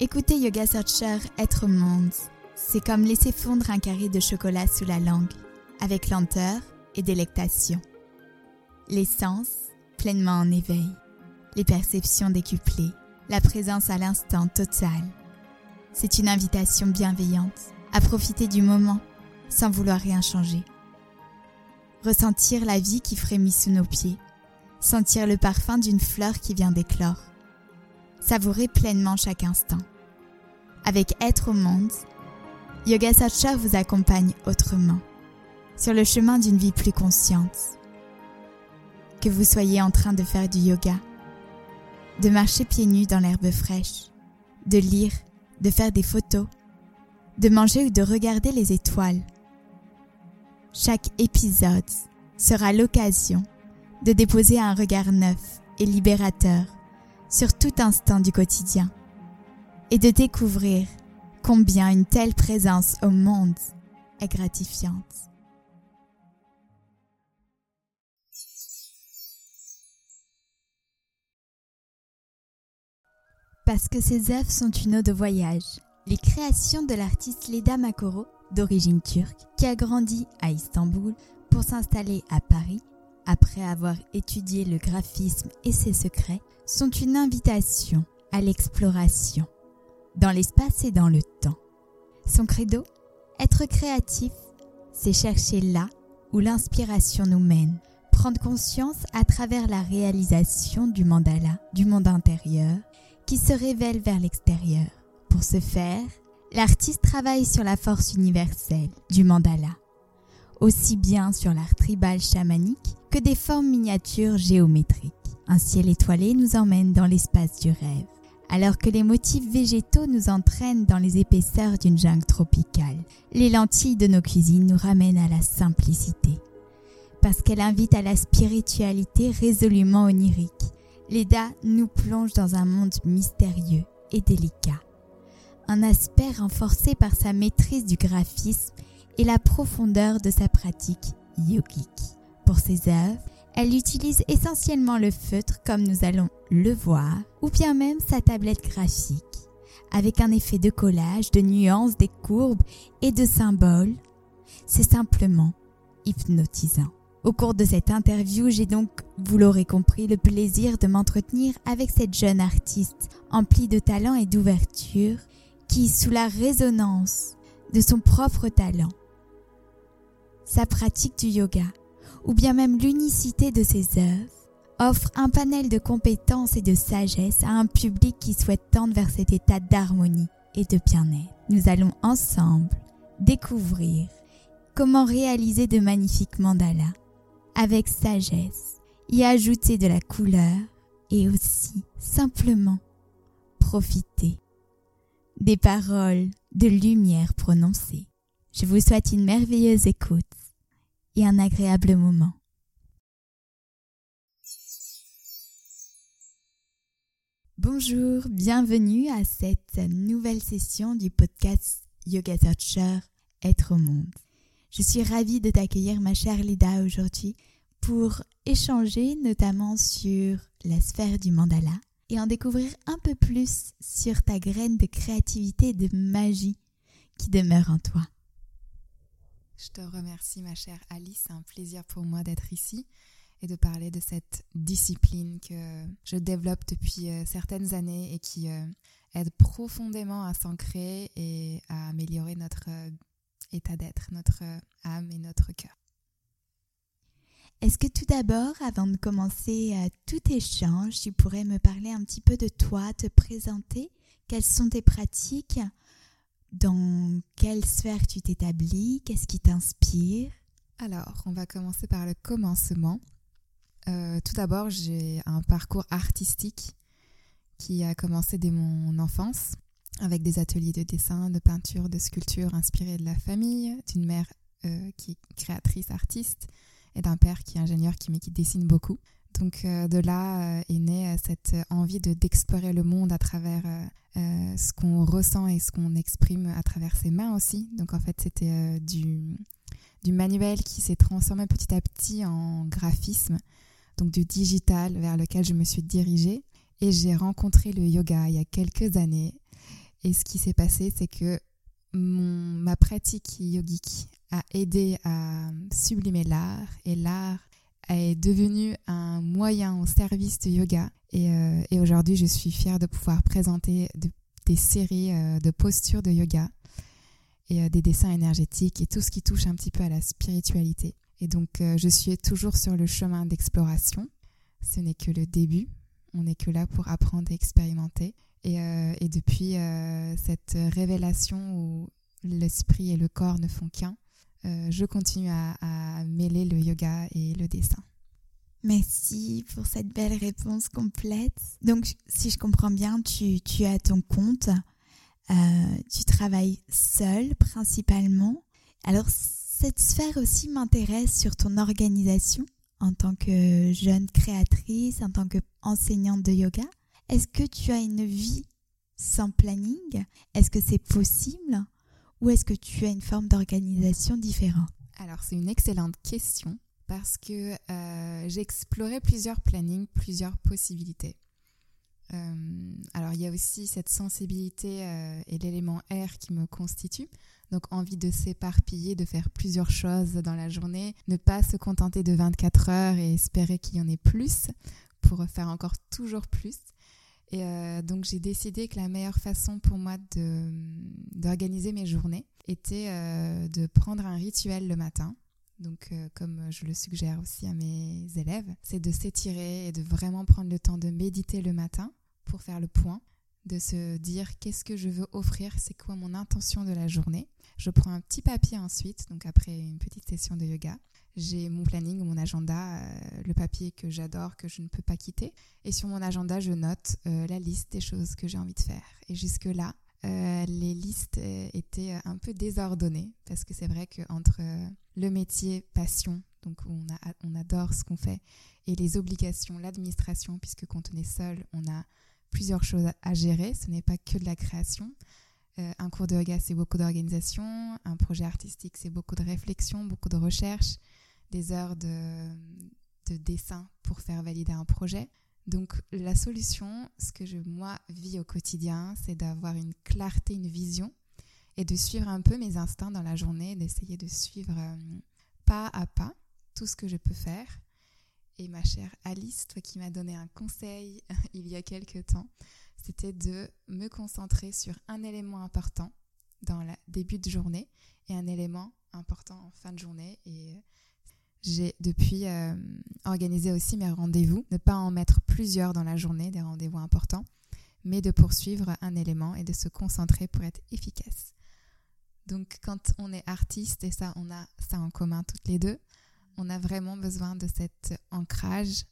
Écouter Yoga Searcher être monde, c'est comme laisser fondre un carré de chocolat sous la langue, avec lenteur et délectation. Les sens pleinement en éveil, les perceptions décuplées, la présence à l'instant total. C'est une invitation bienveillante à profiter du moment sans vouloir rien changer. Ressentir la vie qui frémit sous nos pieds, sentir le parfum d'une fleur qui vient d'éclore Savourez pleinement chaque instant. Avec Être au monde, Yoga Satcha vous accompagne autrement, sur le chemin d'une vie plus consciente. Que vous soyez en train de faire du yoga, de marcher pieds nus dans l'herbe fraîche, de lire, de faire des photos, de manger ou de regarder les étoiles. Chaque épisode sera l'occasion de déposer un regard neuf et libérateur sur tout instant du quotidien et de découvrir combien une telle présence au monde est gratifiante. Parce que ces œuvres sont une ode de voyage, les créations de l'artiste Leda Makoro, d'origine turque, qui a grandi à Istanbul pour s'installer à après avoir étudié le graphisme et ses secrets, sont une invitation à l'exploration, dans l'espace et dans le temps. Son credo? Être créatif, c'est chercher là où l'inspiration nous mène, prendre conscience à travers la réalisation du mandala, du monde intérieur, qui se révèle vers l'extérieur. Pour ce faire, l'artiste travaille sur la force universelle du mandala, aussi bien sur l'art tribal chamanique que des formes miniatures géométriques. Un ciel étoilé nous emmène dans l'espace du rêve, alors que les motifs végétaux nous entraînent dans les épaisseurs d'une jungle tropicale. Les lentilles de nos cuisines nous ramènent à la simplicité, parce qu'elle invite à la spiritualité résolument onirique. Leda nous plonge dans un monde mystérieux et délicat. Un aspect renforcé par sa maîtrise du graphisme et la profondeur de sa pratique yogique. Pour ses œuvres, elle utilise essentiellement le feutre comme nous allons le voir, ou bien même sa tablette graphique, avec un effet de collage, de nuances, des courbes et de symboles. C'est simplement hypnotisant. Au cours de cette interview, j'ai donc, vous l'aurez compris, le plaisir de m'entretenir avec cette jeune artiste emplie de talent et d'ouverture qui, sous la résonance de son propre talent, sa pratique du yoga, ou bien même l'unicité de ses œuvres, offre un panel de compétences et de sagesse à un public qui souhaite tendre vers cet état d'harmonie et de bien-être. Nous allons ensemble découvrir comment réaliser de magnifiques mandalas avec sagesse, y ajouter de la couleur et aussi simplement profiter des paroles de lumière prononcées. Je vous souhaite une merveilleuse écoute et un agréable moment. Bonjour, bienvenue à cette nouvelle session du podcast Yoga Searcher Être au monde. Je suis ravie de t'accueillir ma chère Lida aujourd'hui pour échanger notamment sur la sphère du mandala et en découvrir un peu plus sur ta graine de créativité et de magie qui demeure en toi. Je te remercie, ma chère Alice. C'est un plaisir pour moi d'être ici et de parler de cette discipline que je développe depuis euh, certaines années et qui euh, aide profondément à s'ancrer et à améliorer notre euh, état d'être, notre âme et notre cœur. Est-ce que tout d'abord, avant de commencer tout échange, tu pourrais me parler un petit peu de toi, te présenter? Quelles sont tes pratiques? Dans quelle sphère tu t'établis? Qu'est-ce qui t'inspire? Alors, on va commencer par le commencement. Euh, tout d'abord, j'ai un parcours artistique qui a commencé dès mon enfance avec des ateliers de dessin, de peinture, de sculpture inspirés de la famille, d'une mère euh, qui est créatrice, artiste, et d'un père qui est ingénieur qui, qui dessine beaucoup. Donc euh, de là est née cette envie de d'explorer le monde à travers euh, ce qu'on ressent et ce qu'on exprime à travers ses mains aussi. Donc en fait, c'était euh, du, du manuel qui s'est transformé petit à petit en graphisme, donc du digital vers lequel je me suis dirigée. Et j'ai rencontré le yoga il y a quelques années. Et ce qui s'est passé, c'est que mon, ma pratique yogique a aidé à sublimer l'art et l'art est devenu un moyen au service du yoga. Et, euh, et aujourd'hui, je suis fière de pouvoir présenter des séries euh, de postures de yoga et euh, des dessins énergétiques et tout ce qui touche un petit peu à la spiritualité. Et donc, je suis toujours sur le chemin d'exploration. Ce n'est que le début. On n'est que là pour apprendre et expérimenter. Et, et depuis cette révélation où l'esprit et le corps ne font qu'un, je continue à, mêler le yoga et le dessin. Merci pour cette belle réponse complète. Donc, si je comprends bien, tu, tu as ton compte, euh, tu travailles seul principalement. Alors, cette sphère aussi m'intéresse sur ton organisation en tant que jeune créatrice, en tant qu'enseignante de yoga. Est-ce que tu as une vie sans planning? Est-ce que c'est possible? Ou est-ce que tu as une forme d'organisation différente? Alors c'est une excellente question parce que euh, j'ai exploré plusieurs plannings, plusieurs possibilités. Euh, alors il y a aussi cette sensibilité euh, et l'élément R qui me constitue. Donc envie de s'éparpiller, de faire plusieurs choses dans la journée, ne pas se contenter de 24 heures et espérer qu'il y en ait plus pour faire encore toujours plus. Et euh, donc j'ai décidé que la meilleure façon pour moi d'organiser mes journées était euh, de prendre un rituel le matin. Donc euh, comme je le suggère aussi à mes élèves, c'est de s'étirer et de vraiment prendre le temps de méditer le matin pour faire le point, de se dire qu'est-ce que je veux offrir, c'est quoi mon intention de la journée. Je prends un petit papier ensuite, donc après une petite session de yoga, j'ai mon planning, mon agenda, euh, le papier que j'adore, que je ne peux pas quitter. Et sur mon agenda, je note euh, la liste des choses que j'ai envie de faire. Et jusque-là, euh, les listes étaient un peu désordonnées parce que c'est vrai qu'entre le métier passion, donc on, a, on adore ce qu'on fait, et les obligations, l'administration, puisque quand on est seul, on a plusieurs choses à gérer, ce n'est pas que de la création. un cours de yoga, c'est beaucoup d'organisation. Un projet artistique, c'est beaucoup de réflexion, beaucoup de recherche des heures de, dessin pour faire valider un projet. Donc la solution, ce que je, moi, vis au quotidien, c'est d'avoir une clarté, une vision et de suivre un peu mes instincts dans la journée, d'essayer de suivre euh, pas à pas tout ce que je peux faire. Et ma chère Alice, toi qui m'as donné un conseil il y a quelque temps, c'était de me concentrer sur un élément important dans le début de journée et un élément important en fin de journée. Et j'ai depuis euh, organisé aussi mes rendez-vous, ne pas en mettre plusieurs dans la journée, des rendez-vous importants, mais de poursuivre un élément et de se concentrer pour être efficace. Donc quand on est artiste, et ça on a ça en commun toutes les deux, on a vraiment besoin de cet ancrage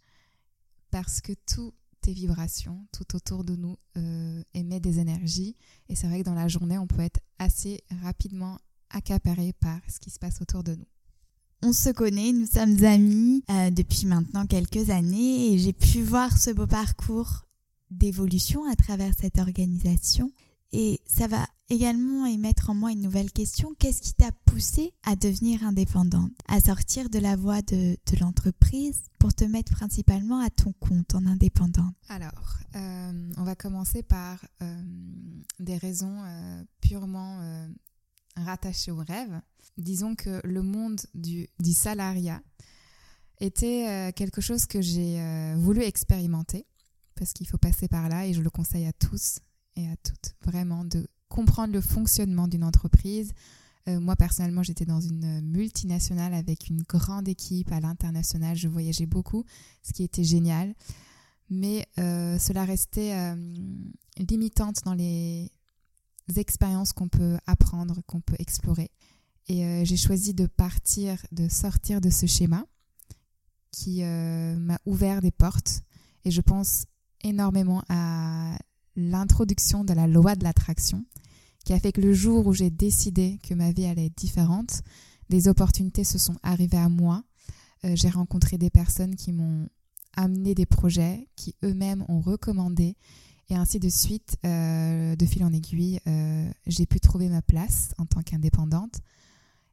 parce que toutes tes vibrations, tout autour de nous euh, émet des énergies. Et c'est vrai que dans la journée, on peut être assez rapidement accaparé par ce qui se passe autour de nous on se connaît, nous sommes amis euh, depuis maintenant quelques années et j'ai pu voir ce beau parcours d'évolution à travers cette organisation. Et ça va également émettre en moi une nouvelle question. Qu'est-ce qui t'a poussé à devenir indépendante, à sortir de la voie de, l'entreprise pour te mettre principalement à ton compte en indépendante? Alors, euh, on va commencer par euh, des raisons purement rattaché au rêve. Disons que le monde du, du salariat était euh, quelque chose que j'ai euh, voulu expérimenter parce qu'il faut passer par là et je le conseille à tous et à toutes vraiment de comprendre le fonctionnement d'une entreprise. Euh, moi personnellement j'étais dans une multinationale avec une grande équipe à l'international, je voyageais beaucoup, ce qui était génial, mais cela restait limitante dans les expériences qu'on peut apprendre, qu'on peut explorer. Et euh, j'ai choisi de partir, de sortir de ce schéma qui euh, m'a ouvert des portes. Et je pense énormément à l'introduction de la loi de l'attraction, qui a fait que le jour où j'ai décidé que ma vie allait être différente, des opportunités se sont arrivées à moi. Euh, j'ai rencontré des personnes qui m'ont amené des projets, qui eux-mêmes ont recommandé et ainsi de suite, euh, de fil en aiguille, euh, j'ai pu trouver ma place en tant qu'indépendante.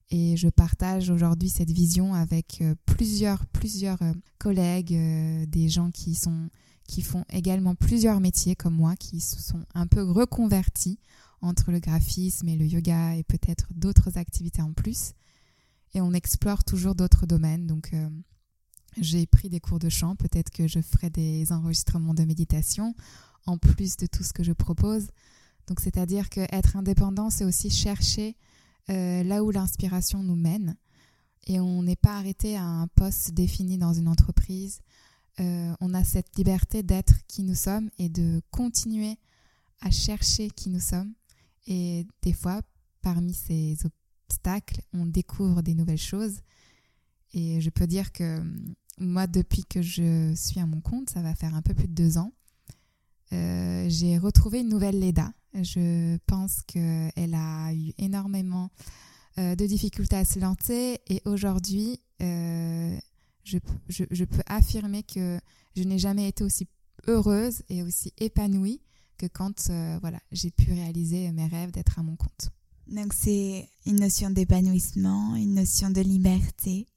Et je partage aujourd'hui cette vision avec euh, plusieurs, plusieurs collègues, des gens qui, sont, qui font également plusieurs métiers comme moi, qui se sont un peu reconvertis entre le graphisme et le yoga et peut-être d'autres activités en plus. Et on explore toujours d'autres domaines. Donc, j'ai pris des cours de chant. Peut-être que je ferai des enregistrements de méditation en plus de tout ce que je propose. Donc, c'est-à-dire que être indépendant, c'est aussi chercher euh, là où l'inspiration nous mène. Et on n'est pas arrêté à un poste défini dans une entreprise. Euh, on a cette liberté d'être qui nous sommes et de continuer à chercher qui nous sommes. Et des fois, parmi ces obstacles, on découvre des nouvelles choses. Et je peux dire que hum, moi, depuis que je suis à mon compte, ça va faire un peu plus de deux ans, euh, j'ai retrouvé une nouvelle Leda. Je pense qu'elle a eu énormément euh, de difficultés à se lancer et aujourd'hui, euh, je, je, peux affirmer que je n'ai jamais été aussi heureuse et aussi épanouie que quand voilà, j'ai pu réaliser mes rêves d'être à mon compte. Donc c'est une notion d'épanouissement, une notion de liberté,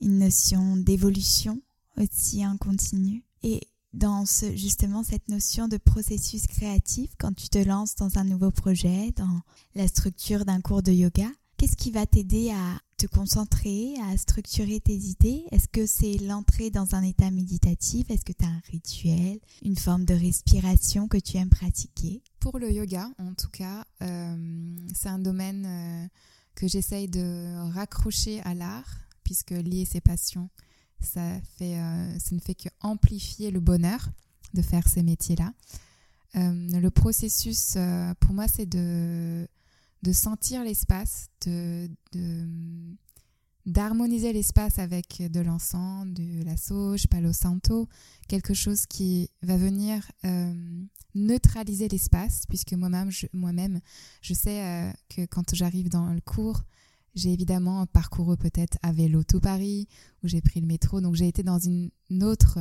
une notion d'évolution aussi en continu. Et dans justement cette notion de processus créatif, quand tu te lances dans un nouveau projet, dans la structure d'un cours de yoga, qu'est-ce qui va t'aider à te concentrer, à structurer tes idées? Est-ce que c'est l'entrée dans un état méditatif? Est-ce que tu as un rituel, une forme de respiration que tu aimes pratiquer? Pour le yoga, en tout cas, euh, c'est un domaine euh, que j'essaye de raccrocher à l'art puisque lier ses passions, euh, ça ne fait que amplifier le bonheur de faire ces métiers-là. Euh, le processus, euh, pour moi, c'est de, sentir l'espace, de, d'harmoniser l'espace avec de l'encens, de la sauge, palo santo, quelque chose qui va venir neutraliser l'espace, puisque moi-même, je sais que quand j'arrive dans le cours, j'ai évidemment parcouru peut-être à vélo tout Paris, où j'ai pris le métro, donc j'ai été dans une autre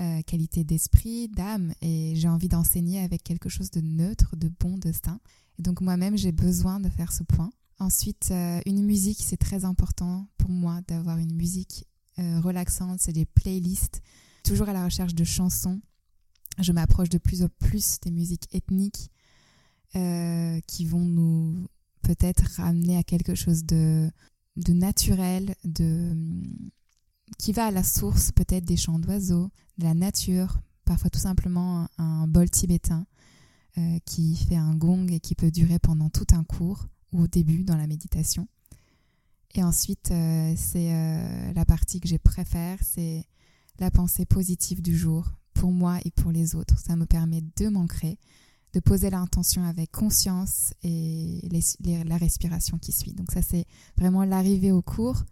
euh, qualité d'esprit, d'âme, et j'ai envie d'enseigner avec quelque chose de neutre, de bon, de sain. Donc moi-même, j'ai besoin de faire ce point. Ensuite, euh, une musique, c'est très important pour moi d'avoir une musique euh, relaxante, c'est des playlists, toujours à la recherche de chansons. Je m'approche de plus en plus des musiques ethniques qui vont nous peut-être ramener à quelque chose de, naturel, de, qui va à la source peut-être des chants d'oiseaux, de la nature, parfois tout simplement un, bol tibétain euh, qui fait un gong et qui peut durer pendant tout un cours ou au début dans la méditation. Et ensuite, euh, c'est euh, la partie que je préfère, c'est la pensée positive du jour pour moi et pour les autres. Ça me permet de m'ancrer, de poser l'intention avec conscience et la respiration qui suit. Donc ça, c'est vraiment l'arrivée au cours.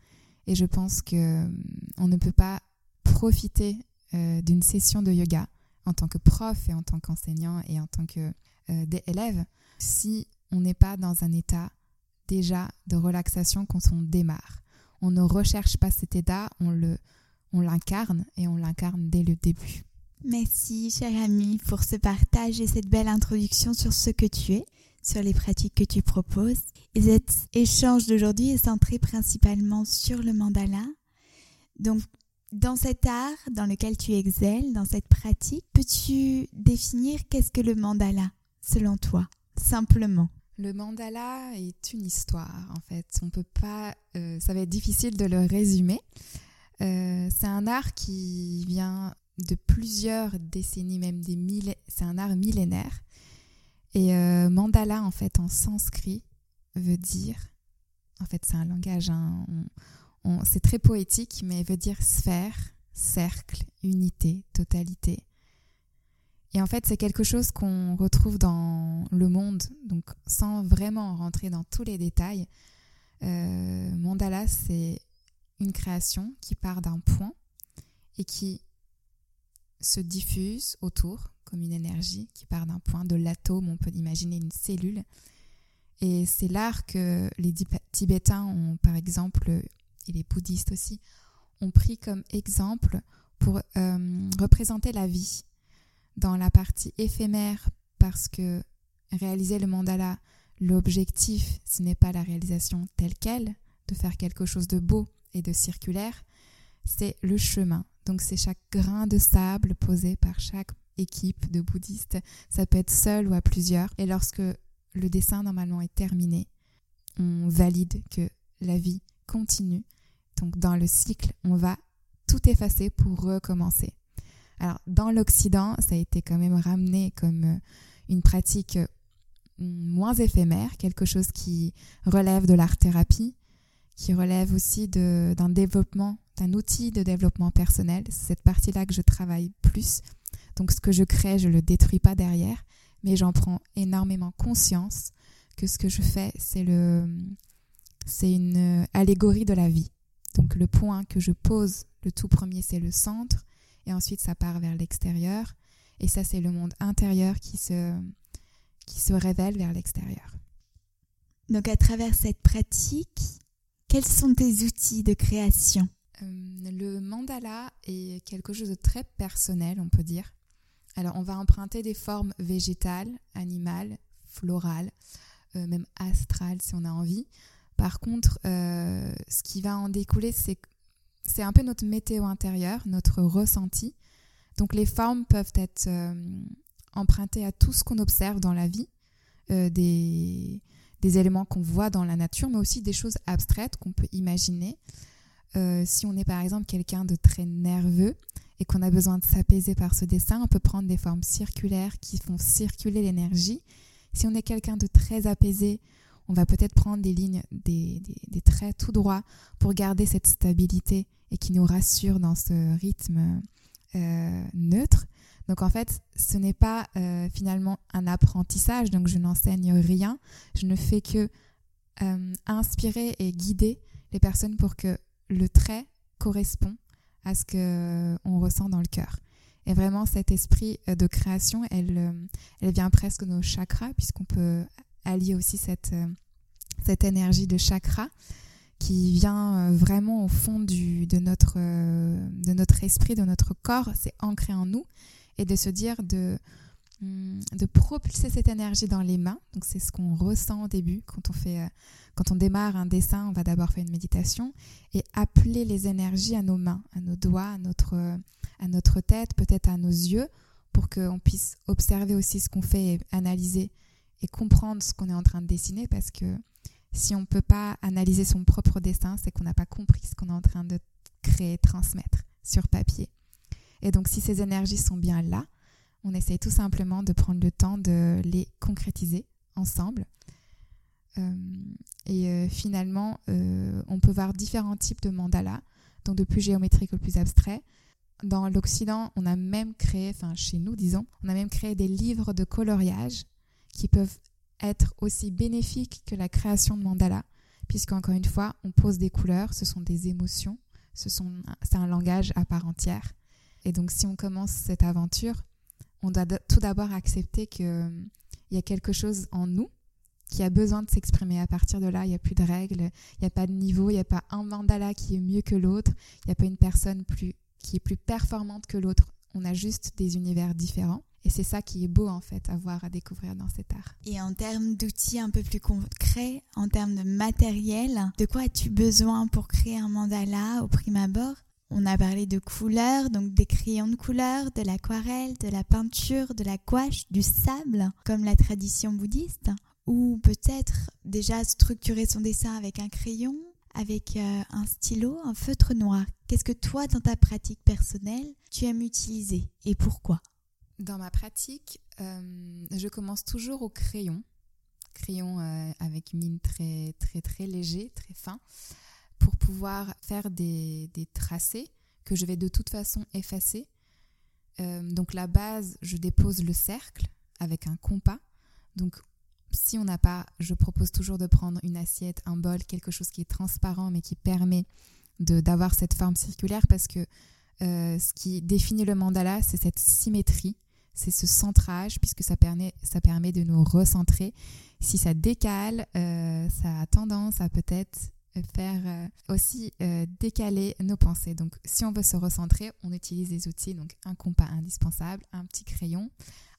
Et je pense que hum, on ne peut pas profiter euh, d'une session de yoga en tant que prof et en tant qu'enseignant et en tant que euh, si on n'est pas dans un état déjà de relaxation quand on démarre. On ne recherche pas cet état, on le on l'incarne et on l'incarne dès le début. Merci, cher ami, pour ce partage et cette belle introduction sur ce que tu es, sur les pratiques que tu proposes. Et cet échange d'aujourd'hui est centré principalement sur le mandala. Donc, dans cet art dans lequel tu excelles, dans cette pratique, peux-tu définir qu'est-ce que le mandala, selon toi, simplement? Le mandala est une histoire, en fait. On peut pas, euh, ça va être difficile de le résumer. Euh, c'est un art qui vient de plusieurs décennies, même des mille. C'est un art millénaire. Et euh, mandala, en fait, en sanskrit, veut dire. En fait, c'est un langage. C'est très poétique, mais veut dire sphère, cercle, unité, totalité. Et en fait, c'est quelque chose qu'on retrouve dans le monde, donc sans vraiment rentrer dans tous les détails. Euh, mandala, c'est une création qui part d'un point et qui se diffuse autour comme une énergie qui part d'un point de l'atome, on peut imaginer une cellule. Et c'est l'art que les Tibétains ont, par exemple, et les bouddhistes aussi, ont pris comme exemple pour euh, représenter la vie dans la partie éphémère, parce que réaliser le mandala, l'objectif, ce n'est pas la réalisation telle qu'elle, de faire quelque chose de beau et de circulaire, c'est le chemin, donc c'est chaque grain de sable posé par chaque équipe de bouddhistes. Ça peut être seul ou à plusieurs. Et lorsque le dessin normalement est terminé, on valide que la vie continue. Donc dans le cycle, on va tout effacer pour recommencer. Alors dans l'Occident, ça a été quand même ramené comme euh, une pratique euh, moins éphémère, quelque chose qui relève de l'art-thérapie, qui relève aussi d'un développement, d'un outil de développement personnel. C'est cette partie-là que je travaille plus. Donc ce que je crée, je ne le détruis pas derrière, mais j'en prends énormément conscience que ce que je fais, c'est une allégorie de la vie. Donc le point que je pose, le tout premier, c'est le centre, et ensuite ça part vers l'extérieur, et ça c'est le monde intérieur qui se, qui se révèle vers l'extérieur. Donc à travers cette pratique, quels sont tes outils de création? Euh, Le mandala est quelque chose de très personnel, on peut dire. Alors on va emprunter des formes végétales, animales, florales, euh, même astrales si on a envie. Par contre, euh, ce qui va en découler, c'est un peu notre météo intérieur, notre ressenti. Donc les formes peuvent être empruntées à tout ce qu'on observe dans la vie, des, des, éléments qu'on voit dans la nature, mais aussi des choses abstraites qu'on peut imaginer. si on est par exemple quelqu'un de très nerveux et qu'on a besoin de s'apaiser par ce dessin, on peut prendre des formes circulaires qui font circuler l'énergie. Si on est quelqu'un de très apaisé, on va peut-être prendre des lignes, des, traits tout droits pour garder cette stabilité et qui nous rassure dans ce rythme euh, neutre. Donc en fait, ce n'est pas euh, finalement un apprentissage, donc je n'enseigne rien, je ne fais que euh, inspirer et guider les personnes pour que le trait correspond à ce qu'on ressent dans le cœur. Et vraiment, cet esprit de création, elle, elle vient presque de nos chakras, puisqu'on peut allier aussi cette, euh, cette énergie de chakra qui vient euh, vraiment au fond du, de, notre, euh, de notre esprit, de notre corps, c'est ancré en nous, et de se dire de, hum, de propulser cette énergie dans les mains. Donc c'est ce qu'on ressent au début quand on fait, quand on démarre un dessin, on va d'abord faire une méditation et appeler les énergies à nos mains, à nos doigts, à notre, à notre tête, peut-être à nos yeux, pour qu'on puisse observer aussi ce qu'on fait analyser et comprendre ce qu'on est en train de dessiner parce que si on ne peut pas analyser son propre dessin, c'est qu'on n'a pas compris ce qu'on est en train de créer, transmettre sur papier. Et donc si ces énergies sont bien là, on essaye tout simplement de prendre le temps de les concrétiser ensemble. Euh, et euh, finalement, euh, on peut voir différents types de mandalas, donc de plus géométrique au plus abstrait. Dans l'Occident, on a même créé, enfin chez nous disons, on a même créé des livres de coloriage qui peuvent être aussi bénéfiques que la création de mandala, puisqu'encore une fois, on pose des couleurs, ce sont des émotions, ce c'est un langage à part entière. Et donc, si on commence cette aventure, on doit tout d'abord accepter qu'il y a quelque chose en nous qui a besoin de s'exprimer. À partir de là, il n'y a plus de règles, il n'y a pas de niveau, il n'y a pas un mandala qui est mieux que l'autre, il n'y a pas une personne plus, qui est plus performante que l'autre. On a juste des univers différents. Et c'est ça qui est beau en fait à voir, à découvrir dans cet art. Et en termes d'outils un peu plus concrets, en termes de matériel, de quoi as-tu besoin pour créer un mandala au prime abord? On a parlé de couleurs, donc des crayons de couleur, de l'aquarelle, de la peinture, de la gouache, du sable, comme la tradition bouddhiste. Ou peut-être déjà structurer son dessin avec un crayon, avec euh, un stylo, un feutre noir. Qu'est-ce que toi, dans ta pratique personnelle, tu aimes utiliser et pourquoi? Dans ma pratique, euh, je commence toujours au crayon, crayon euh, avec mine très très très léger, très fin, pour pouvoir faire des, des tracés que je vais de toute façon effacer. Euh, donc la base, je dépose le cercle avec un compas. Donc si on n'a pas, je propose toujours de prendre une assiette, un bol, quelque chose qui est transparent mais qui permet d'avoir cette forme circulaire parce que ce qui définit le mandala, c'est cette symétrie c'est ce centrage, puisque ça permet, ça permet de nous recentrer. Si ça décale, euh, ça a tendance à peut-être faire euh, aussi euh, décaler nos pensées. Donc si on veut se recentrer, on utilise des outils, donc un compas indispensable, un petit crayon,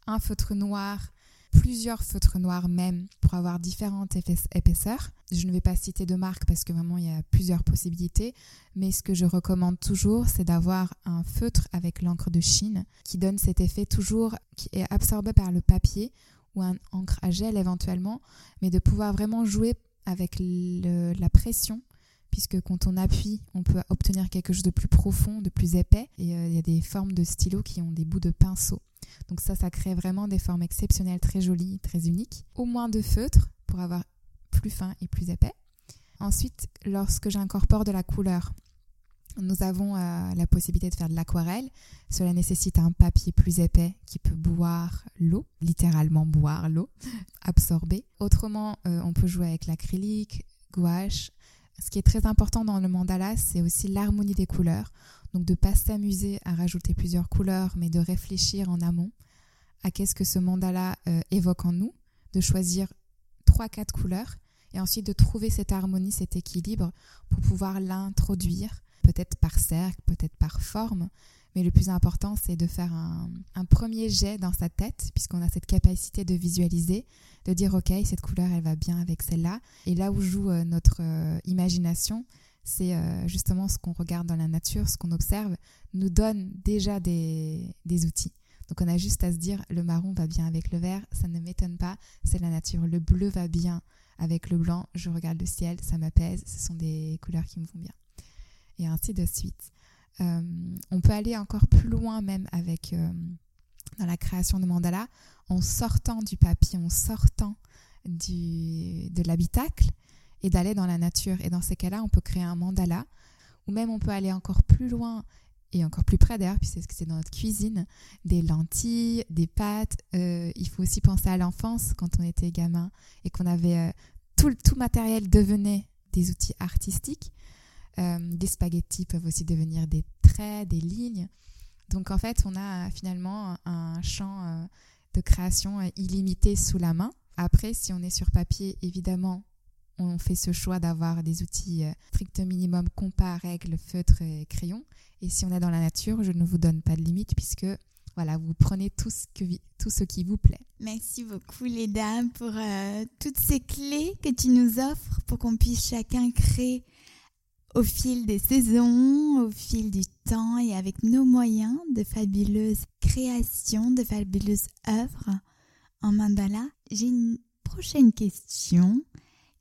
un feutre noir plusieurs feutres noirs même pour avoir différentes épaisseurs. Je ne vais pas citer de marque parce que vraiment il y a plusieurs possibilités, mais ce que je recommande toujours, c'est d'avoir un feutre avec l'encre de Chine qui donne cet effet toujours qui est absorbé par le papier ou un encre à gel éventuellement, mais de pouvoir vraiment jouer avec la pression puisque quand on appuie, on peut obtenir quelque chose de plus profond, de plus épais. Et euh, il y a des formes de stylos qui ont des bouts de pinceau. Donc ça, ça crée vraiment des formes exceptionnelles, très jolies, très uniques. Au moins deux feutres pour avoir plus fin et plus épais. Ensuite, lorsque j'incorpore de la couleur, nous avons euh, la possibilité de faire de l'aquarelle. Cela nécessite un papier plus épais qui peut boire l'eau, littéralement boire l'eau, absorber. Autrement, euh, on peut jouer avec l'acrylique, gouache, ce qui est très important dans le mandala, c'est aussi l'harmonie des couleurs. Donc de ne pas s'amuser à rajouter plusieurs couleurs, mais de réfléchir en amont à qu'est-ce que ce mandala euh, évoque en nous, de choisir trois, quatre couleurs et ensuite de trouver cette harmonie, cet équilibre pour pouvoir l'introduire, peut-être par cercle, peut-être par forme, mais le plus important, c'est de faire un, premier jet dans sa tête, puisqu'on a cette capacité de visualiser, de dire, OK, cette couleur, elle va bien avec celle-là. Et là où joue euh, notre euh, imagination, c'est euh, justement ce qu'on regarde dans la nature, ce qu'on observe, nous donne déjà des, des outils. Donc on a juste à se dire, le marron va bien avec le vert, ça ne m'étonne pas, c'est la nature. Le bleu va bien avec le blanc, je regarde le ciel, ça m'apaise, ce sont des couleurs qui me vont bien. Et ainsi de suite. Euh, on peut aller encore plus loin même avec euh, dans la création de mandala en sortant du papier, en sortant du, de l'habitacle et d'aller dans la nature. Et dans ces cas-là, on peut créer un mandala ou même on peut aller encore plus loin et encore plus près d'ailleurs, puisque c'est dans notre cuisine, des lentilles, des pâtes. Euh, il faut aussi penser à l'enfance quand on était gamin et qu'on avait tout, tout matériel devenait des outils artistiques. Euh, des spaghettis peuvent aussi devenir des traits, des lignes. Donc en fait, on a finalement un champ euh, de création euh, illimité sous la main. Après, si on est sur papier, évidemment, on fait ce choix d'avoir des outils strict minimum, compas, règles, feutres et crayons. Et si on est dans la nature, je ne vous donne pas de limite puisque voilà, vous prenez tout ce, que, tout ce qui vous plaît. Merci beaucoup les dames pour toutes ces clés que tu nous offres pour qu'on puisse chacun créer au fil des saisons, au fil du temps et avec nos moyens de fabuleuses créations, de fabuleuses œuvres en mandala. J'ai une prochaine question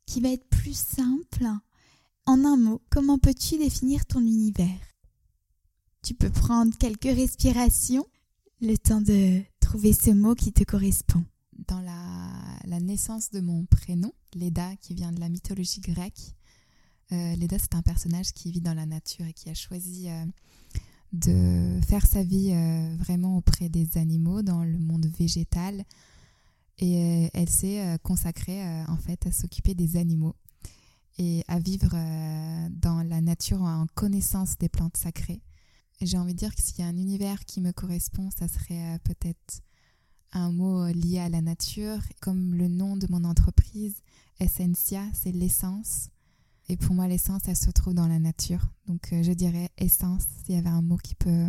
qui va être plus simple. En un mot, comment peux-tu définir ton univers? Tu peux prendre quelques respirations, le temps de trouver ce mot qui te correspond. Dans la, la naissance de mon prénom, Leda, qui vient de la mythologie grecque, euh, Leda, c'est un personnage qui vit dans la nature et qui a choisi euh, de faire sa vie euh, vraiment auprès des animaux, dans le monde végétal. Et elle s'est consacrée en fait à s'occuper des animaux et à vivre dans la nature en connaissance des plantes sacrées. J'ai envie de dire que s'il y a un univers qui me correspond, ça serait peut-être un mot lié à la nature, comme le nom de mon entreprise, Essentia, c'est l'essence. Et pour moi, l'essence, elle se trouve dans la nature. Donc, euh, je dirais essence, s'il y avait un mot qui peut...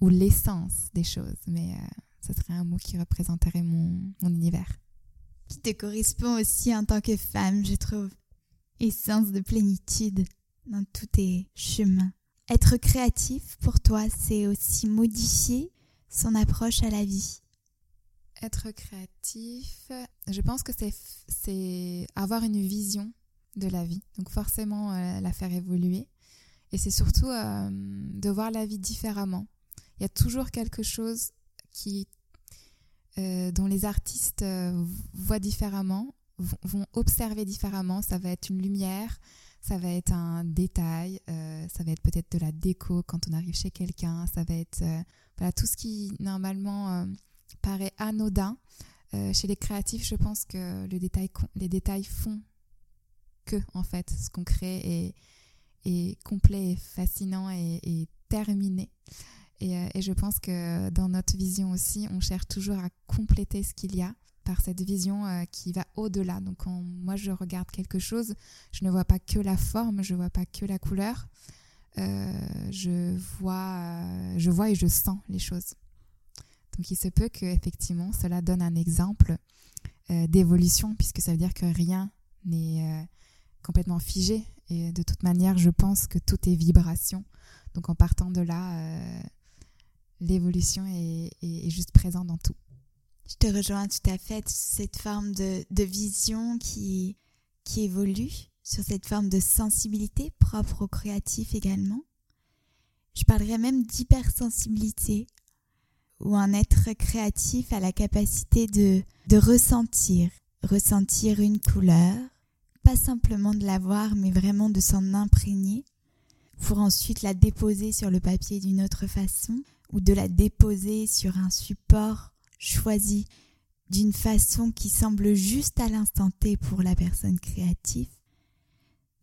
ou l'essence des choses. Mais euh, ce serait un mot qui représenterait mon, mon univers. Qui te correspond aussi en tant que femme, je trouve. Essence de plénitude dans tous tes chemins. Être créatif, pour toi, c'est aussi modifier son approche à la vie. Être créatif, je pense que c'est avoir une vision de la vie. Donc forcément euh, la faire évoluer. Et c'est surtout euh, de voir la vie différemment. Il y a toujours quelque chose qui, euh, dont les artistes voient différemment, vont, observer différemment. Ça va être une lumière, ça va être un détail, ça va être peut-être de la déco quand on arrive chez quelqu'un, ça va être tout ce qui normalement paraît anodin. chez les créatifs, je pense que le détail, les détails font que en fait ce qu'on crée est, complet, et fascinant et, terminé. Euh, et, je pense que dans notre vision aussi, on cherche toujours à compléter ce qu'il y a par cette vision euh, qui va au-delà. Donc quand moi je regarde quelque chose, je ne vois pas que la forme, je ne vois pas que la couleur. Euh, je vois, je vois et je sens les choses. Donc il se peut que effectivement cela donne un exemple d'évolution puisque ça veut dire que rien n'est complètement figé. Et de toute manière, je pense que tout est vibration. Donc en partant de là, euh, l'évolution est, juste présente dans tout. Je te rejoins tout à fait cette forme de, vision qui, qui évolue, sur cette forme de sensibilité propre au créatif également. Je parlerais même d'hypersensibilité, où un être créatif a la capacité de, de ressentir, ressentir une couleur, pas simplement de la voir, mais vraiment de s'en imprégner, pour ensuite la déposer sur le papier d'une autre façon, ou de la déposer sur un support choisi d'une façon qui semble juste à l'instant T pour la personne créative,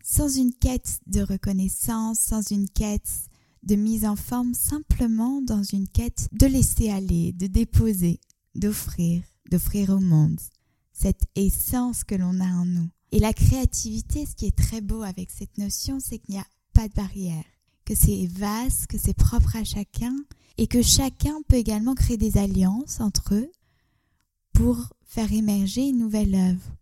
sans une quête de reconnaissance, sans une quête de mise en forme, simplement dans une quête de laisser aller, de déposer, d'offrir, d'offrir au monde cette essence que l'on a en nous. Et la créativité, ce qui est très beau avec cette notion, c'est qu'il n'y a pas de barrière, que c'est vaste, que c'est propre à chacun, et que chacun peut également créer des alliances entre eux pour faire émerger une nouvelle œuvre,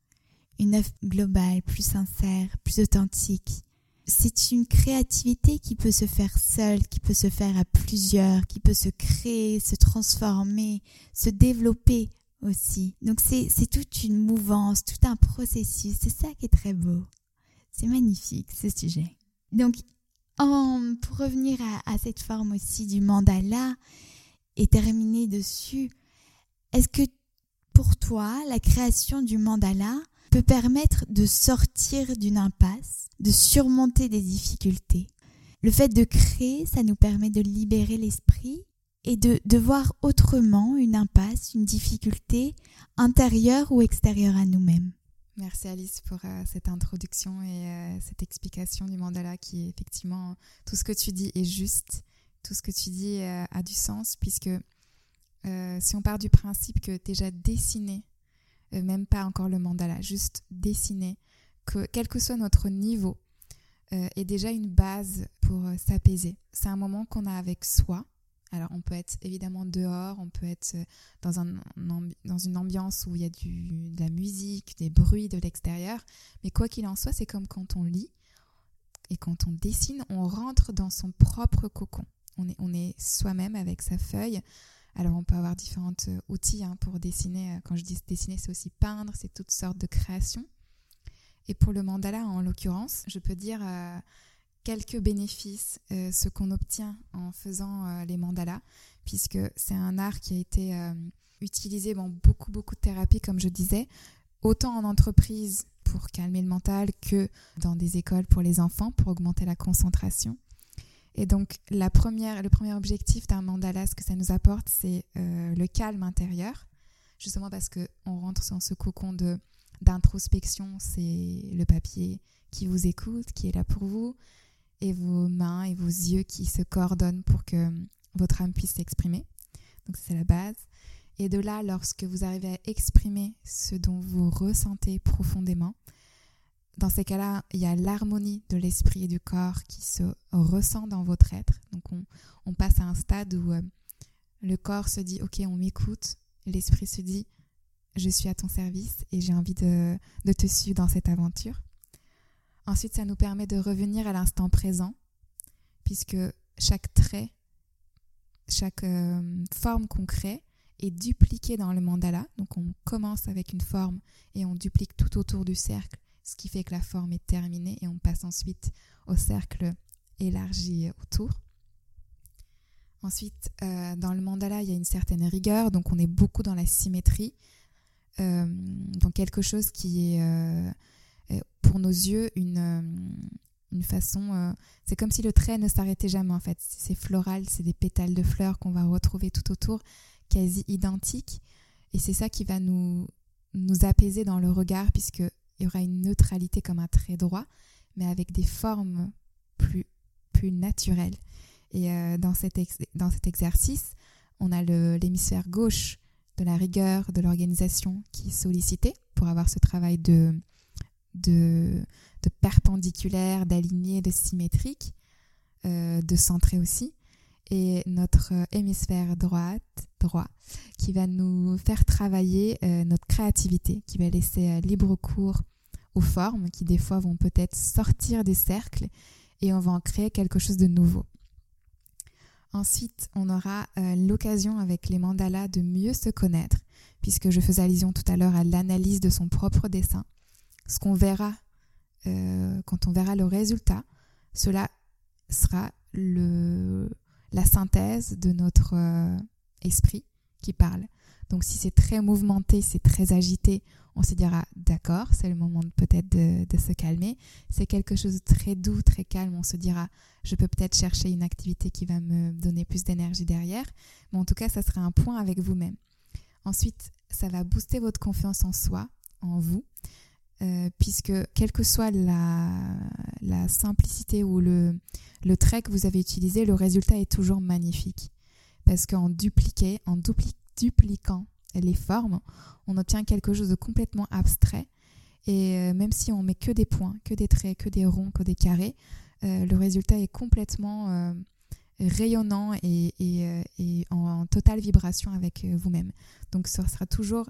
une œuvre globale, plus sincère, plus authentique. C'est une créativité qui peut se faire seule, qui peut se faire à plusieurs, qui peut se créer, se transformer, se développer Donc c'est toute une mouvance, tout un processus. C'est ça qui est très beau. C'est magnifique ce sujet. Donc pour revenir à, cette forme aussi du mandala et terminer dessus, est-ce que pour toi, la création du mandala peut permettre de sortir d'une impasse, de surmonter des difficultés? Le fait de créer, ça nous permet de libérer l'esprit et de, voir autrement une impasse, une difficulté intérieure ou extérieure à nous-mêmes. Merci Alice pour euh, cette introduction et euh, cette explication du mandala qui est effectivement tout ce que tu dis est juste, tout ce que tu dis euh, a du sens puisque si on part du principe que déjà dessiné, même pas encore le mandala, juste dessiner, que quel que soit notre niveau, est déjà une base pour s'apaiser. C'est un moment qu'on a avec soi, alors, on peut être évidemment dehors, on peut être euh, dans, un, dans une ambiance où il y a du, de la musique, des bruits de l'extérieur. Mais quoi qu'il en soit, c'est comme quand on lit et quand on dessine, on rentre dans son propre cocon. On est, on est soi-même avec sa feuille. Alors, on peut avoir différents euh, outils hein, pour dessiner. Euh, quand je dis dessiner, c'est aussi peindre, c'est toutes sortes de créations. Et pour le mandala, en l'occurrence, je peux dire quelques bénéfices, euh, ce qu'on obtient en faisant euh, les mandalas, puisque c'est un art qui a été euh, utilisé dans beaucoup, beaucoup de thérapies, comme je disais, autant en entreprise pour calmer le mental que dans des écoles pour les enfants, pour augmenter la concentration. Et donc, la première, le premier objectif d'un mandala, ce que ça nous apporte, c'est le calme intérieur, justement parce qu'on rentre dans ce cocon de d'introspection, c'est le papier qui vous écoute, qui est là pour vous, et vos mains et vos yeux qui se coordonnent pour que votre âme puisse s'exprimer. Donc c'est la base. Et de là, lorsque vous arrivez à exprimer ce dont vous ressentez profondément, dans ces cas-là, il y a l'harmonie de l'esprit et du corps qui se ressent dans votre être. Donc on, passe à un stade où euh, le corps se dit, ok, on m'écoute, l'esprit se dit, je suis à ton service et j'ai envie de te suivre dans cette aventure. Ensuite, ça nous permet de revenir à l'instant présent, puisque chaque trait, chaque euh, forme qu'on crée est dupliquée dans le mandala. Donc on commence avec une forme et on duplique tout autour du cercle, ce qui fait que la forme est terminée et on passe ensuite au cercle élargi autour. Ensuite, euh, dans le mandala, il y a une certaine rigueur, donc on est beaucoup dans la symétrie, euh, dans quelque chose qui est euh, pour nos yeux une, euh, façon. Euh, c'est comme si le trait ne s'arrêtait jamais en fait. C'est floral, c'est des pétales de fleurs qu'on va retrouver tout autour, quasi identiques. Et c'est ça qui va nous, apaiser dans le regard, puisqu'il y aura une neutralité comme un trait droit, mais avec des formes plus, naturelles. Et dans, cet dans cet exercice, on a l'hémisphère gauche de la rigueur, de l'organisation qui est sollicité pour avoir ce travail de, de, perpendiculaire, d'aligné, de symétrique, euh, de centré aussi, et notre hémisphère droite, droit, qui va nous faire travailler euh, notre créativité, qui va laisser euh, libre cours aux formes qui des fois vont peut-être sortir des cercles et on va en créer quelque chose de nouveau. Ensuite, on aura euh, l'occasion avec les mandalas de mieux se connaître, puisque je faisais allusion tout à l'heure à l'analyse de son propre dessin. Ce qu'on verra euh, quand on verra le résultat, cela sera le, la synthèse de notre euh, esprit qui parle. Donc si c'est très mouvementé, c'est très agité, on se dira d'accord, c'est le moment peut-être de, de, se calmer. C'est quelque chose de très doux, très calme, on se dira je peux peut-être chercher une activité qui va me donner plus d'énergie derrière. Mais en tout cas, ça sera un point avec vous-même. Ensuite, ça va booster votre confiance en soi, en vous. Euh, puisque quelle que soit la, simplicité ou le, trait que vous avez utilisé, le résultat est toujours magnifique. Parce qu'en dupliquant les formes, on obtient quelque chose de complètement abstrait. Et euh, même si on met que des points, que des traits, que des ronds, que des carrés, euh, le résultat est complètement rayonnant et, en, totale vibration avec vous-même. Donc ce sera toujours,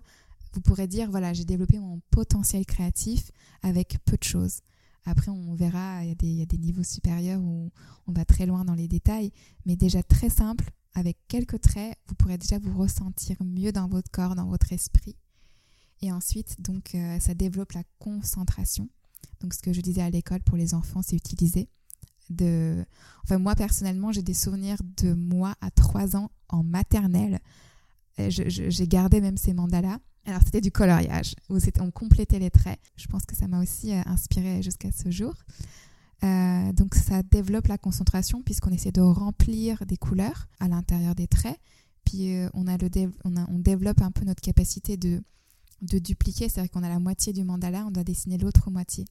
vous pourrez dire, voilà, j'ai développé mon potentiel créatif avec peu de choses. Après, on verra, il y, a des, niveaux supérieurs où on va très loin dans les détails, mais déjà très simple, avec quelques traits, vous pourrez déjà vous ressentir mieux dans votre corps, dans votre esprit. Et ensuite, donc, euh, ça développe la concentration. Donc, ce que je disais à l'école pour les enfants, c'est utiliser. Enfin, moi personnellement, j'ai des souvenirs de moi à 3 ans en maternelle. J'ai gardé même ces mandalas. Alors, c'était du coloriage, où on complétait les traits. Je pense que ça m'a aussi euh, inspiré jusqu'à ce jour. Euh, donc ça développe la concentration puisqu'on essaie de remplir des couleurs à l'intérieur des traits. Puis euh, on, a le on, développe un peu notre capacité de, de dupliquer, c'est-à-dire qu'on a la moitié du mandala, on doit dessiner l'autre moitié.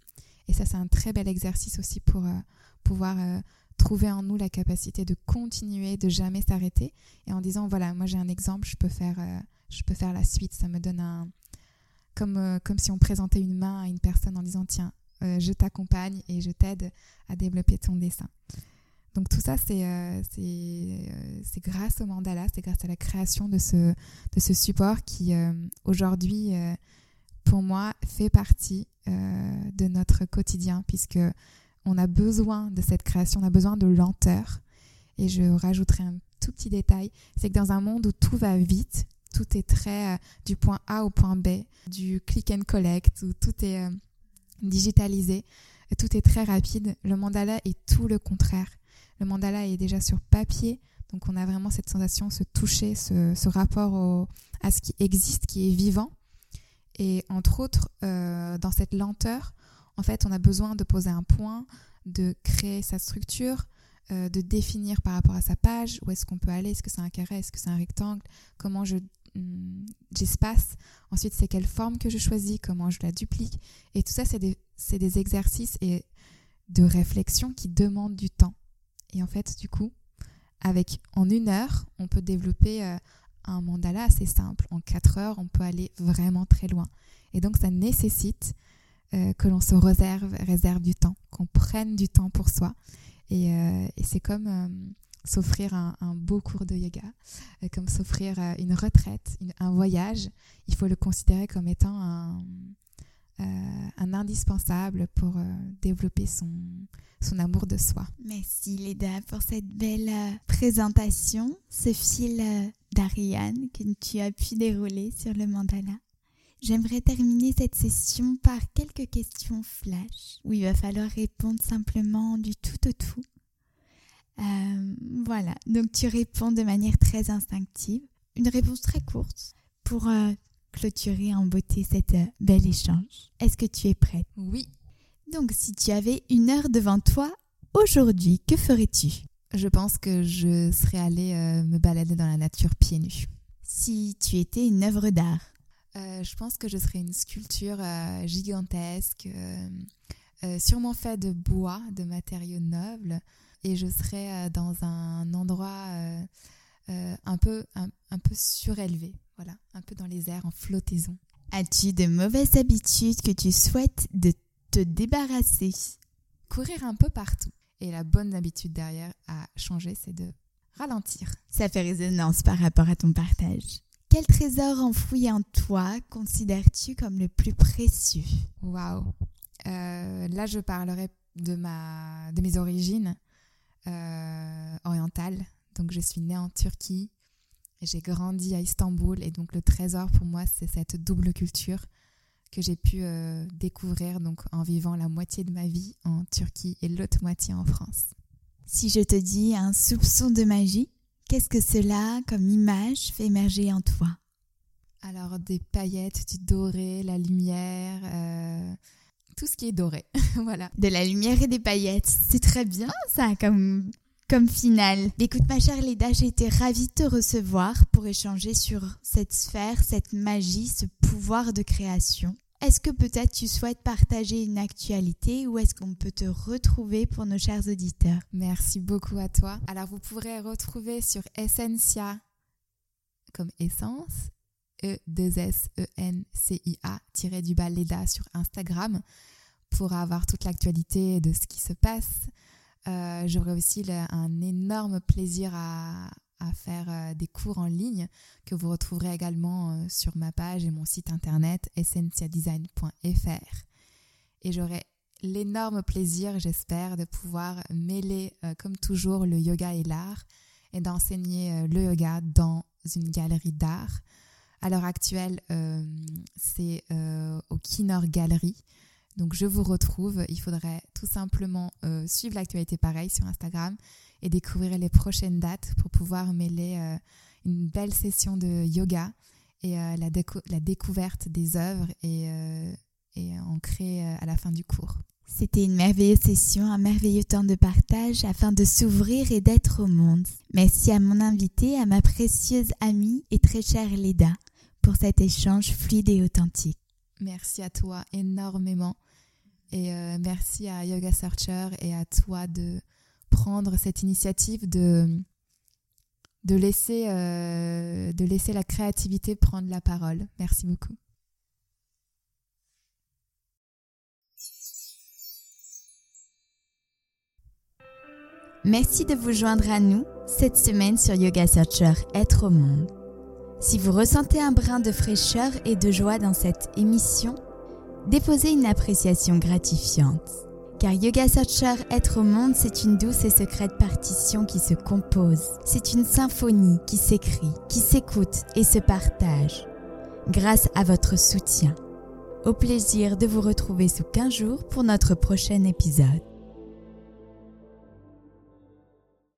Et ça c'est un très bel exercice aussi pour euh, pouvoir trouver en nous la capacité de continuer, de jamais s'arrêter. Et en disant voilà, moi j'ai un exemple, je peux faire, je peux faire la suite. Ça me donne un... Comme, euh, comme si on présentait une main à une personne en disant tiens, euh, je t'accompagne et je t'aide à développer ton dessin. Donc tout ça, c'est euh, c'est grâce au mandala, c'est grâce à la création de ce, de ce support qui, euh, aujourd'hui, euh, pour moi, fait partie euh, de notre quotidien, puisque on a besoin de cette création, on a besoin de lenteur. Et je rajouterai un tout petit détail, c'est que dans un monde où tout va vite, tout est très du point A au point B, du click and collect, où tout est digitalisé, tout est très rapide. Le mandala est tout le contraire. Le mandala est déjà sur papier, donc on a vraiment cette sensation, ce toucher, ce, rapport à ce qui existe, qui est vivant. Et entre autres, euh, dans cette lenteur, en fait, on a besoin de poser un point, de créer sa structure, euh, de définir par rapport à sa page où est-ce qu'on peut aller, est-ce que c'est un carré, est-ce que c'est un rectangle, comment je j'espace. Ensuite, c'est quelle forme que je choisis, comment je la duplique. Et tout ça, c'est des, exercices et de réflexion qui demandent du temps. Et en fait, du coup, avec en une heure, on peut développer euh, un mandala assez simple. En quatre heures, on peut aller vraiment très loin. Et donc, ça nécessite euh, que l'on se réserve, réserve du temps, qu'on prenne du temps pour soi. Et, euh, c'est comme s'offrir un, beau cours de yoga, euh, comme s'offrir euh, une retraite, un voyage. Il faut le considérer comme étant un, euh, indispensable pour développer son amour de soi. Merci Leda pour cette belle présentation, ce fil d'Ariane que tu as pu dérouler sur le mandala. J'aimerais terminer cette session par quelques questions flash où il va falloir répondre simplement du tout au tout. Euh, voilà, donc tu réponds de manière très instinctive. Une réponse très courte pour euh, clôturer en beauté cet euh, bel échange. Est-ce que tu es prête? Oui. Donc si tu avais une heure devant toi aujourd'hui, que ferais-tu? Je pense que je serais allée me balader dans la nature pieds nus. Si tu étais une œuvre d'art? Je pense que je serais une sculpture gigantesque, sûrement faite de bois, de matériaux nobles et je serais euh, dans un endroit euh, euh, un, peu, un, un, peu surélevé, voilà, un peu dans les airs, en flottaison. As-tu de mauvaises habitudes que tu souhaites de te débarrasser? Courir un peu partout. Et la bonne habitude derrière à changer, c'est de ralentir. Ça fait résonance par rapport à ton partage. Quel trésor enfoui en toi considères-tu comme le plus précieux? Waouh Là, je parlerai de, ma, de mes origines euh, orientale, Donc je suis née en Turquie, j'ai grandi à Istanbul et donc le trésor pour moi c'est cette double culture que j'ai pu euh, découvrir donc en vivant la moitié de ma vie en Turquie et l'autre moitié en France. Si je te dis un soupçon de magie, qu'est-ce que cela comme image fait émerger en toi? Alors des paillettes, du doré, la lumière, euh, tout ce qui est doré, voilà. De la lumière et des paillettes, c'est très bien ça comme comme finale. Écoute ma chère Leda, j'ai été ravie de te recevoir pour échanger sur cette sphère, cette magie, ce pouvoir de création. Est-ce que peut-être tu souhaites partager une actualité ou est-ce qu'on peut te retrouver pour nos chers auditeurs? Merci beaucoup à toi. Alors vous pourrez retrouver sur Essentia comme essence e 2 s e n c i a du bas Leda sur Instagram pour avoir toute l'actualité de ce qui se passe. Euh, j'aurai aussi un énorme plaisir à, faire euh, des cours en ligne que vous retrouverez également euh, sur ma page et mon site internet essentiadesign.fr. Et j'aurai l'énorme plaisir, j'espère, de pouvoir mêler, comme toujours, le yoga et l'art et d'enseigner le yoga dans une galerie d'art. À l'heure actuelle, c'est au Kinor Gallery donc je vous retrouve. Il faudrait tout simplement euh, suivre l'actualité pareil sur Instagram et découvrir les prochaines dates pour pouvoir mêler euh, une belle session de yoga et euh, la, la, découverte des œuvres et, et en créer à la fin du cours. C'était une merveilleuse session, un merveilleux temps de partage afin de s'ouvrir et d'être au monde. Merci à mon invité, à ma précieuse amie et très chère Leda pour cet échange fluide et authentique. Merci à toi énormément. Et euh, merci à Yoga Searcher et à toi de prendre cette initiative de, de, laisser, euh, de laisser la créativité prendre la parole. Merci beaucoup. Merci de vous joindre à nous cette semaine sur Yoga Searcher Être au monde. Si vous ressentez un brin de fraîcheur et de joie dans cette émission, déposez une appréciation gratifiante. Car Yoga Searcher Être au monde, c'est une douce et secrète partition qui se compose. C'est une symphonie qui s'écrit, qui s'écoute et se partage. Grâce à votre soutien. Au plaisir de vous retrouver sous 15 jours pour notre prochain épisode.